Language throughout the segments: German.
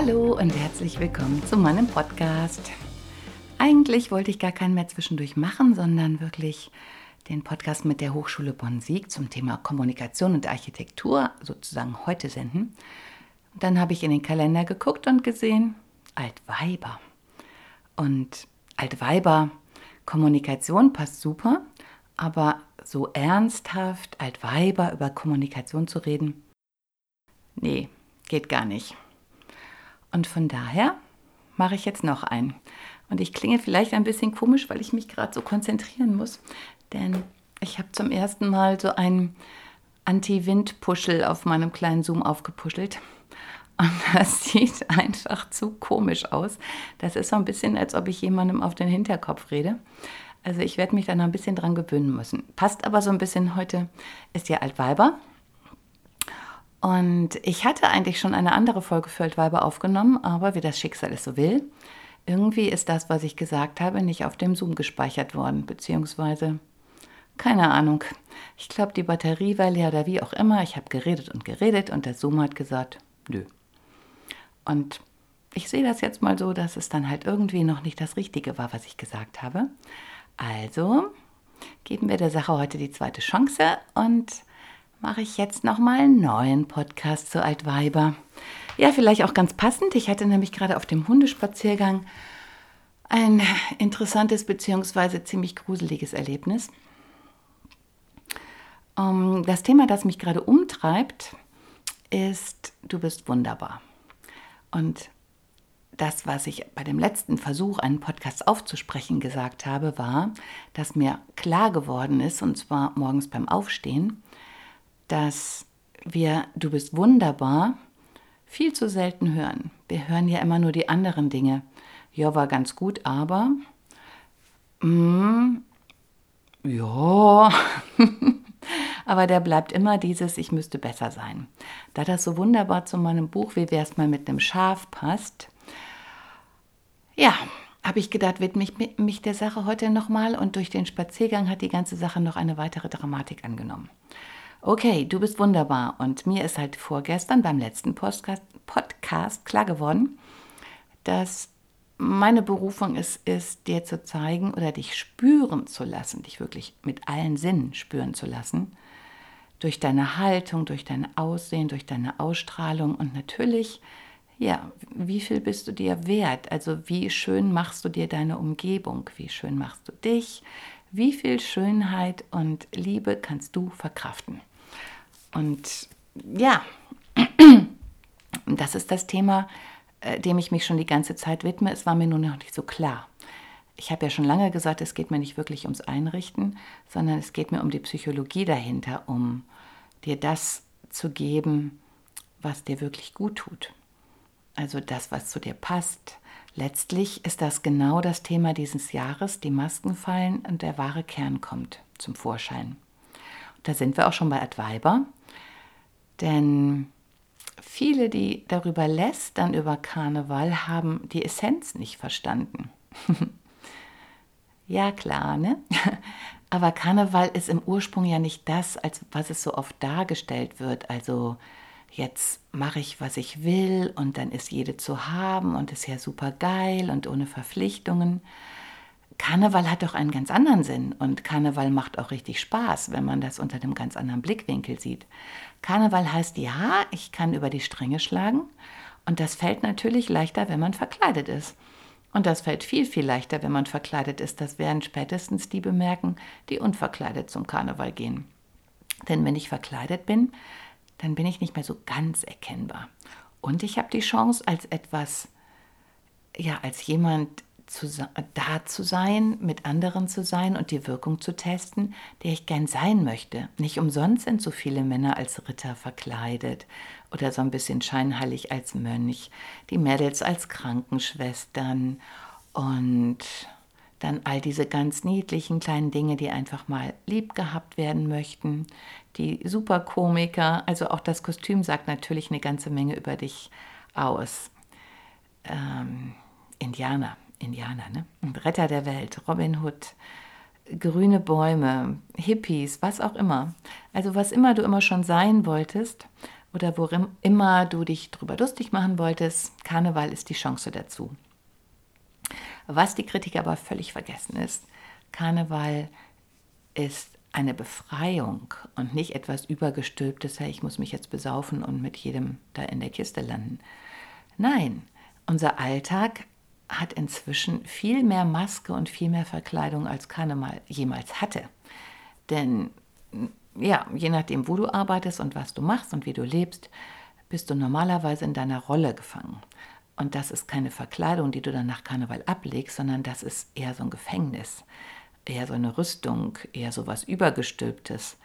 Hallo und herzlich willkommen zu meinem Podcast. Eigentlich wollte ich gar keinen mehr zwischendurch machen, sondern wirklich den Podcast mit der Hochschule Bonn-Sieg zum Thema Kommunikation und Architektur sozusagen heute senden. Und dann habe ich in den Kalender geguckt und gesehen, Altweiber. Und Altweiber, Kommunikation passt super, aber so ernsthaft Altweiber über Kommunikation zu reden, nee, geht gar nicht. Und von daher mache ich jetzt noch einen. Und ich klinge vielleicht ein bisschen komisch, weil ich mich gerade so konzentrieren muss. Denn ich habe zum ersten Mal so einen Anti-Wind-Puschel auf meinem kleinen Zoom aufgepuschelt. Und das sieht einfach zu komisch aus. Das ist so ein bisschen, als ob ich jemandem auf den Hinterkopf rede. Also ich werde mich da noch ein bisschen dran gewöhnen müssen. Passt aber so ein bisschen heute, ist ja Altweiber. Und ich hatte eigentlich schon eine andere Folge für Altweiber aufgenommen, aber wie das Schicksal es so will, irgendwie ist das, was ich gesagt habe, nicht auf dem Zoom gespeichert worden, beziehungsweise keine Ahnung. Ich glaube, die Batterie war leer oder wie auch immer. Ich habe geredet und geredet und der Zoom hat gesagt, nö. Und ich sehe das jetzt mal so, dass es dann halt irgendwie noch nicht das Richtige war, was ich gesagt habe. Also geben wir der Sache heute die zweite Chance und mache ich jetzt nochmal einen neuen Podcast zu Altweiber. Ja, vielleicht auch ganz passend. Ich hatte nämlich gerade auf dem Hundespaziergang ein interessantes bzw. ziemlich gruseliges Erlebnis. Ähm, das Thema, das mich gerade umtreibt, ist, du bist wunderbar. Und das, was ich bei dem letzten Versuch, einen Podcast aufzusprechen, gesagt habe, war, dass mir klar geworden ist, und zwar morgens beim Aufstehen, dass wir Du bist wunderbar viel zu selten hören. Wir hören ja immer nur die anderen Dinge. Ja, war ganz gut, aber mm, ja, aber der bleibt immer dieses, ich müsste besser sein. Da das so wunderbar zu meinem Buch, wie wäre es mal mit einem Schaf passt, ja, habe ich gedacht, widme ich mich der Sache heute nochmal und durch den Spaziergang hat die ganze Sache noch eine weitere Dramatik angenommen okay, du bist wunderbar. Und mir ist halt vorgestern beim letzten Podcast, Podcast klar geworden, dass meine Berufung es ist, dir zu zeigen oder dich spüren zu lassen, dich wirklich mit allen Sinnen spüren zu lassen, durch deine Haltung, durch dein Aussehen, durch deine Ausstrahlung und natürlich, ja, wie viel bist du dir wert? Also wie schön machst du dir deine Umgebung? Wie schön machst du dich? Wie viel Schönheit und Liebe kannst du verkraften? Und ja, das ist das Thema, äh, dem ich mich schon die ganze Zeit widme. Es war mir nur noch nicht so klar. Ich habe ja schon lange gesagt, es geht mir nicht wirklich ums Einrichten, sondern es geht mir um die Psychologie dahinter, um dir das zu geben, was dir wirklich gut tut. Also das, was zu dir passt. Letztlich ist das genau das Thema dieses Jahres. Die Masken fallen und der wahre Kern kommt zum Vorschein. Da sind wir auch schon bei Adviber. Denn viele, die darüber lästern, über Karneval, haben die Essenz nicht verstanden. ja, klar, ne? Aber Karneval ist im Ursprung ja nicht das, als was es so oft dargestellt wird. Also jetzt mache ich, was ich will und dann ist jede zu haben und ist ja super geil und ohne Verpflichtungen. Karneval hat doch einen ganz anderen Sinn und Karneval macht auch richtig Spaß, wenn man das unter einem ganz anderen Blickwinkel sieht. Karneval heißt ja, ich kann über die Stränge schlagen und das fällt natürlich leichter, wenn man verkleidet ist. Und das fällt viel, viel leichter, wenn man verkleidet ist. Das werden spätestens die bemerken, die unverkleidet zum Karneval gehen. Denn wenn ich verkleidet bin, dann bin ich nicht mehr so ganz erkennbar. Und ich habe die Chance, als etwas, ja, als jemand zu, da zu sein, mit anderen zu sein und die Wirkung zu testen, der ich gern sein möchte. Nicht umsonst sind so viele Männer als Ritter verkleidet oder so ein bisschen scheinheilig als Mönch, die Mädels als Krankenschwestern und dann all diese ganz niedlichen kleinen Dinge, die einfach mal lieb gehabt werden möchten, die Superkomiker, also auch das Kostüm sagt natürlich eine ganze Menge über dich aus. Ähm, Indianer, Indianer, ne? Retter der Welt, Robin Hood, grüne Bäume, Hippies, was auch immer. Also was immer du immer schon sein wolltest oder worin immer du dich drüber lustig machen wolltest, Karneval ist die Chance dazu. Was die Kritiker aber völlig vergessen ist, Karneval ist eine Befreiung und nicht etwas Übergestülptes, hey, ich muss mich jetzt besaufen und mit jedem da in der Kiste landen. Nein, unser Alltag hat inzwischen viel mehr Maske und viel mehr Verkleidung als Karneval jemals hatte. Denn ja, je nachdem, wo du arbeitest und was du machst und wie du lebst, bist du normalerweise in deiner Rolle gefangen. Und das ist keine Verkleidung, die du dann nach Karneval ablegst, sondern das ist eher so ein Gefängnis, eher so eine Rüstung, eher so was Übergestülptes,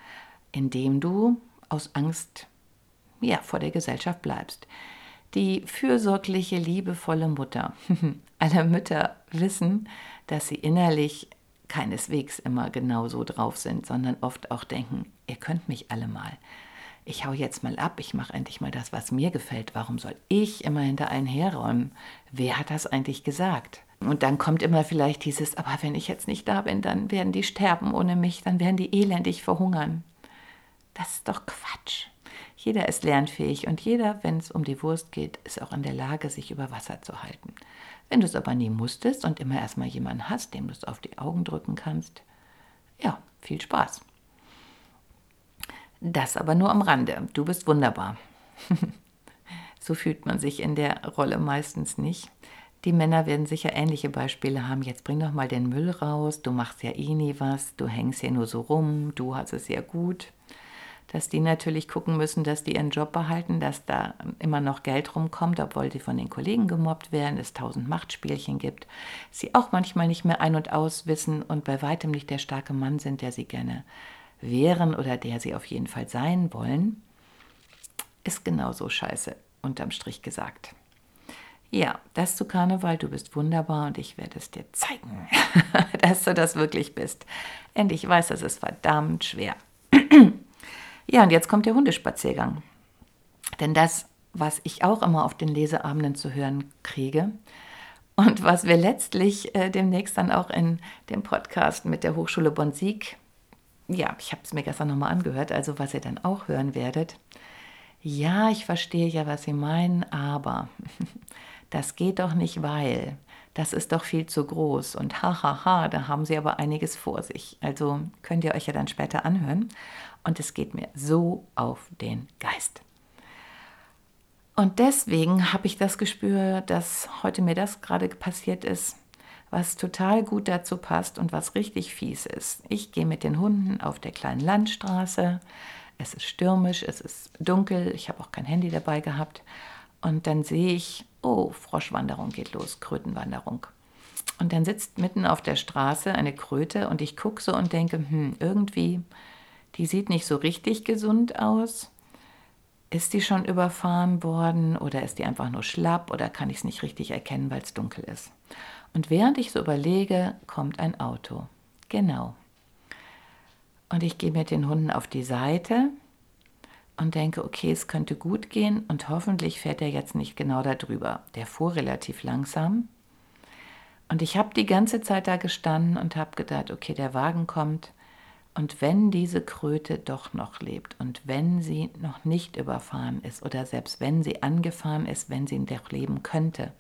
in dem du aus Angst ja, vor der Gesellschaft bleibst. Die fürsorgliche, liebevolle Mutter. Alle Mütter wissen, dass sie innerlich keineswegs immer genau so drauf sind, sondern oft auch denken, ihr könnt mich alle mal ich hau jetzt mal ab, ich mache endlich mal das, was mir gefällt. Warum soll ich immer hinter allen herräumen? Wer hat das eigentlich gesagt? Und dann kommt immer vielleicht dieses, aber wenn ich jetzt nicht da bin, dann werden die sterben ohne mich, dann werden die elendig verhungern. Das ist doch Quatsch. Jeder ist lernfähig und jeder, wenn es um die Wurst geht, ist auch in der Lage, sich über Wasser zu halten. Wenn du es aber nie musstest und immer erstmal jemanden hast, dem du es auf die Augen drücken kannst, ja, viel Spaß. Das aber nur am Rande. Du bist wunderbar. so fühlt man sich in der Rolle meistens nicht. Die Männer werden sicher ähnliche Beispiele haben. Jetzt bring doch mal den Müll raus, du machst ja eh nie was, du hängst hier nur so rum, du hast es ja gut. Dass die natürlich gucken müssen, dass die ihren Job behalten, dass da immer noch Geld rumkommt, obwohl sie von den Kollegen gemobbt werden, es tausend Machtspielchen gibt, sie auch manchmal nicht mehr ein- und aus wissen und bei weitem nicht der starke Mann sind, der sie gerne wären oder der sie auf jeden Fall sein wollen, ist genauso scheiße, unterm Strich gesagt. Ja, das zu Karneval, du bist wunderbar und ich werde es dir zeigen, dass du das wirklich bist. Und ich weiß, das ist verdammt schwer. ja, und jetzt kommt der Hundespaziergang. Denn das, was ich auch immer auf den Leseabenden zu hören kriege und was wir letztlich äh, demnächst dann auch in dem Podcast mit der Hochschule Bonn-Sieg ja, ich habe es mir gestern nochmal angehört, also was ihr dann auch hören werdet. Ja, ich verstehe ja, was Sie meinen, aber das geht doch nicht, weil das ist doch viel zu groß und hahaha, ha, ha, da haben Sie aber einiges vor sich. Also könnt ihr euch ja dann später anhören und es geht mir so auf den Geist. Und deswegen habe ich das Gespür, dass heute mir das gerade passiert ist, was total gut dazu passt und was richtig fies ist. Ich gehe mit den Hunden auf der kleinen Landstraße. Es ist stürmisch, es ist dunkel, ich habe auch kein Handy dabei gehabt. Und dann sehe ich, oh, Froschwanderung geht los, Krötenwanderung. Und dann sitzt mitten auf der Straße eine Kröte und ich gucke so und denke, hm, irgendwie, die sieht nicht so richtig gesund aus. Ist die schon überfahren worden oder ist die einfach nur schlapp oder kann ich es nicht richtig erkennen, weil es dunkel ist? Und während ich so überlege, kommt ein Auto. Genau. Und ich gehe mit den Hunden auf die Seite und denke, okay, es könnte gut gehen und hoffentlich fährt er jetzt nicht genau da drüber. Der fuhr relativ langsam. Und ich habe die ganze Zeit da gestanden und habe gedacht, okay, der Wagen kommt. Und wenn diese Kröte doch noch lebt und wenn sie noch nicht überfahren ist oder selbst wenn sie angefahren ist, wenn sie noch leben könnte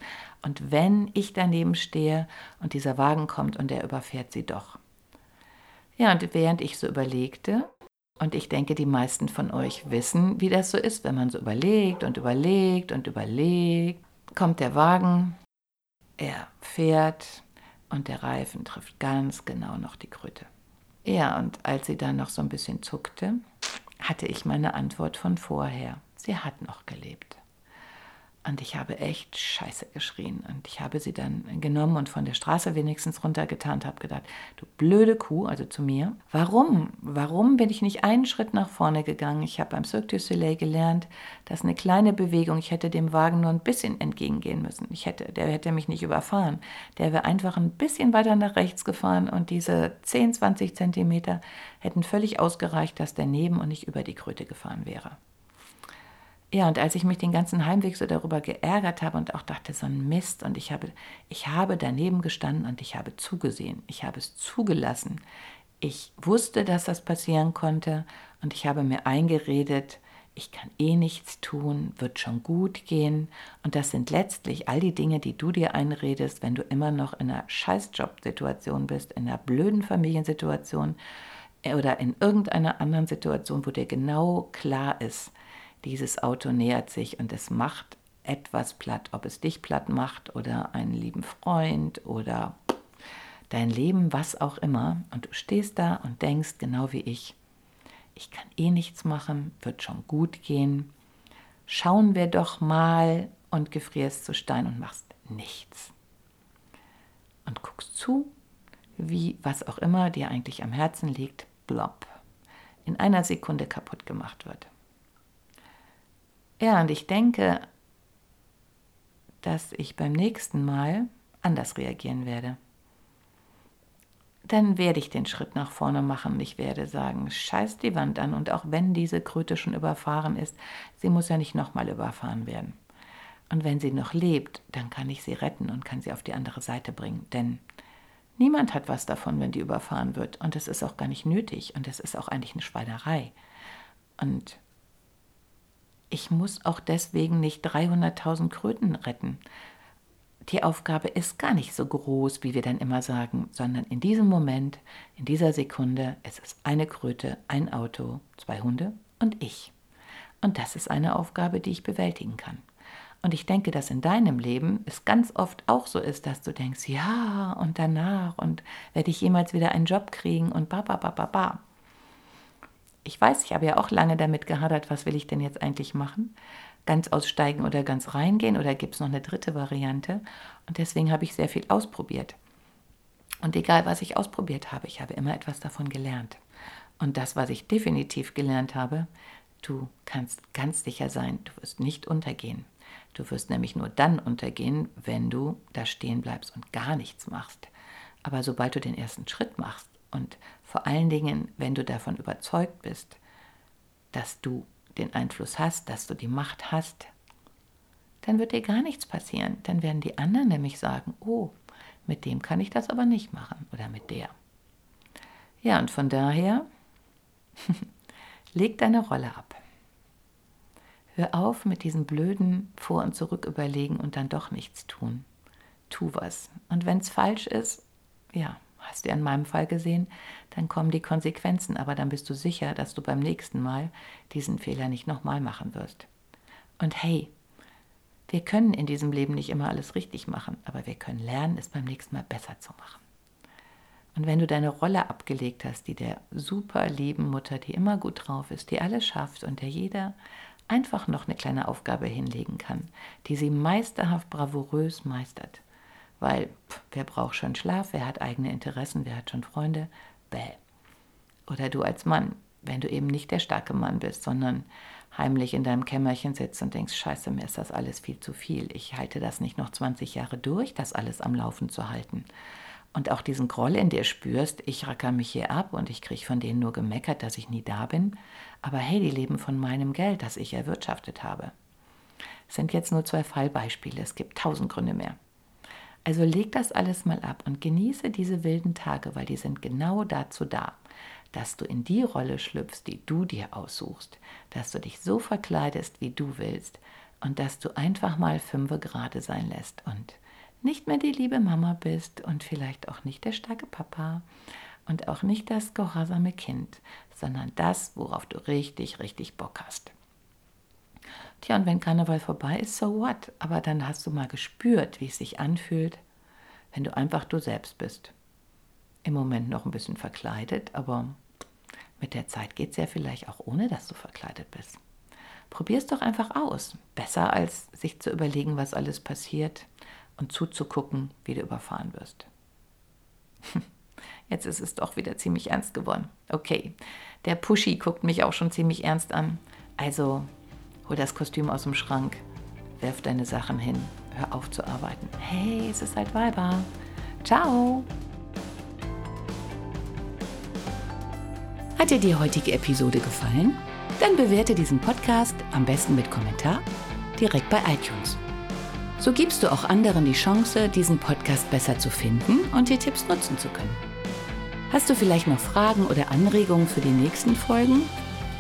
und wenn ich daneben stehe und dieser Wagen kommt und er überfährt sie doch. Ja, und während ich so überlegte, und ich denke, die meisten von euch wissen, wie das so ist, wenn man so überlegt und überlegt und überlegt, kommt der Wagen Er fährt und der Reifen trifft ganz genau noch die Kröte. Ja, und als sie dann noch so ein bisschen zuckte, hatte ich meine Antwort von vorher. Sie hat noch gelebt. Und ich habe echt Scheiße geschrien. Und ich habe sie dann genommen und von der Straße wenigstens runtergetan und habe gedacht, du blöde Kuh, also zu mir, warum? Warum bin ich nicht einen Schritt nach vorne gegangen? Ich habe beim Cirque du Soleil gelernt, dass eine kleine Bewegung, ich hätte dem Wagen nur ein bisschen entgegengehen müssen. Ich hätte, der hätte mich nicht überfahren. Der wäre einfach ein bisschen weiter nach rechts gefahren und diese 10, 20 Zentimeter hätten völlig ausgereicht, dass der neben und nicht über die Kröte gefahren wäre. Ja, und als ich mich den ganzen Heimweg so darüber geärgert habe und auch dachte, so ein Mist, und ich habe, ich habe daneben gestanden und ich habe zugesehen, ich habe es zugelassen. Ich wusste, dass das passieren konnte und ich habe mir eingeredet, ich kann eh nichts tun, wird schon gut gehen. Und das sind letztlich all die Dinge, die du dir einredest, wenn du immer noch in einer Scheißjob-Situation bist, in einer blöden Familiensituation oder in irgendeiner anderen Situation, wo dir genau klar ist, dieses Auto nähert sich und es macht etwas platt, ob es dich platt macht oder einen lieben Freund oder dein Leben, was auch immer. Und du stehst da und denkst, genau wie ich, ich kann eh nichts machen, wird schon gut gehen. Schauen wir doch mal und gefrierst zu Stein und machst nichts. Und guckst zu, wie was auch immer dir eigentlich am Herzen liegt, blob, in einer Sekunde kaputt gemacht wird. Ja, und ich denke, dass ich beim nächsten Mal anders reagieren werde. Dann werde ich den Schritt nach vorne machen. Ich werde sagen, scheiß die Wand an. Und auch wenn diese Kröte schon überfahren ist, sie muss ja nicht nochmal überfahren werden. Und wenn sie noch lebt, dann kann ich sie retten und kann sie auf die andere Seite bringen. Denn niemand hat was davon, wenn die überfahren wird. Und es ist auch gar nicht nötig. Und es ist auch eigentlich eine Schweinerei. Und ich muss auch deswegen nicht 300.000 Kröten retten. Die Aufgabe ist gar nicht so groß, wie wir dann immer sagen, sondern in diesem Moment, in dieser Sekunde, es ist eine Kröte, ein Auto, zwei Hunde und ich. Und das ist eine Aufgabe, die ich bewältigen kann. Und ich denke, dass in deinem Leben es ganz oft auch so ist, dass du denkst, ja, und danach und werde ich jemals wieder einen Job kriegen und ba, ba, ba, ba, ba ich weiß, ich habe ja auch lange damit gehadert, was will ich denn jetzt eigentlich machen? Ganz aussteigen oder ganz reingehen oder gibt es noch eine dritte Variante? Und deswegen habe ich sehr viel ausprobiert. Und egal, was ich ausprobiert habe, ich habe immer etwas davon gelernt. Und das, was ich definitiv gelernt habe, du kannst ganz sicher sein, du wirst nicht untergehen. Du wirst nämlich nur dann untergehen, wenn du da stehen bleibst und gar nichts machst. Aber sobald du den ersten Schritt machst, und vor allen Dingen, wenn du davon überzeugt bist, dass du den Einfluss hast, dass du die Macht hast, dann wird dir gar nichts passieren. Dann werden die anderen nämlich sagen, oh, mit dem kann ich das aber nicht machen oder mit der. Ja, und von daher, leg deine Rolle ab. Hör auf mit diesem blöden Vor- und Zurück überlegen und dann doch nichts tun. Tu was. Und wenn es falsch ist, ja, hast du ja in meinem Fall gesehen, dann kommen die Konsequenzen, aber dann bist du sicher, dass du beim nächsten Mal diesen Fehler nicht nochmal machen wirst. Und hey, wir können in diesem Leben nicht immer alles richtig machen, aber wir können lernen, es beim nächsten Mal besser zu machen. Und wenn du deine Rolle abgelegt hast, die der super lieben Mutter, die immer gut drauf ist, die alles schafft und der jeder einfach noch eine kleine Aufgabe hinlegen kann, die sie meisterhaft bravourös meistert, weil pff, wer braucht schon Schlaf, wer hat eigene Interessen, wer hat schon Freunde? Bäh. Oder du als Mann, wenn du eben nicht der starke Mann bist, sondern heimlich in deinem Kämmerchen sitzt und denkst, scheiße, mir ist das alles viel zu viel. Ich halte das nicht noch 20 Jahre durch, das alles am Laufen zu halten. Und auch diesen Groll in dir spürst, ich racker mich hier ab und ich kriege von denen nur gemeckert, dass ich nie da bin. Aber hey, die leben von meinem Geld, das ich erwirtschaftet habe. Es sind jetzt nur zwei Fallbeispiele, es gibt tausend Gründe mehr. Also leg das alles mal ab und genieße diese wilden Tage, weil die sind genau dazu da, dass du in die Rolle schlüpfst, die du dir aussuchst, dass du dich so verkleidest, wie du willst und dass du einfach mal fünfe gerade sein lässt und nicht mehr die liebe Mama bist und vielleicht auch nicht der starke Papa und auch nicht das gehorsame Kind, sondern das, worauf du richtig, richtig Bock hast. Tja, und wenn Karneval vorbei ist, so what? Aber dann hast du mal gespürt, wie es sich anfühlt, wenn du einfach du selbst bist. Im Moment noch ein bisschen verkleidet, aber mit der Zeit geht es ja vielleicht auch ohne, dass du verkleidet bist. Probier es doch einfach aus. Besser als sich zu überlegen, was alles passiert und zuzugucken, wie du überfahren wirst. Jetzt ist es doch wieder ziemlich ernst geworden. Okay, der Pushy guckt mich auch schon ziemlich ernst an. Also hol das Kostüm aus dem Schrank, werf deine Sachen hin, hör auf zu arbeiten. Hey, es ist halt Weiber. Ciao. Hat dir die heutige Episode gefallen? Dann bewerte diesen Podcast am besten mit Kommentar direkt bei iTunes. So gibst du auch anderen die Chance, diesen Podcast besser zu finden und die Tipps nutzen zu können. Hast du vielleicht noch Fragen oder Anregungen für die nächsten Folgen?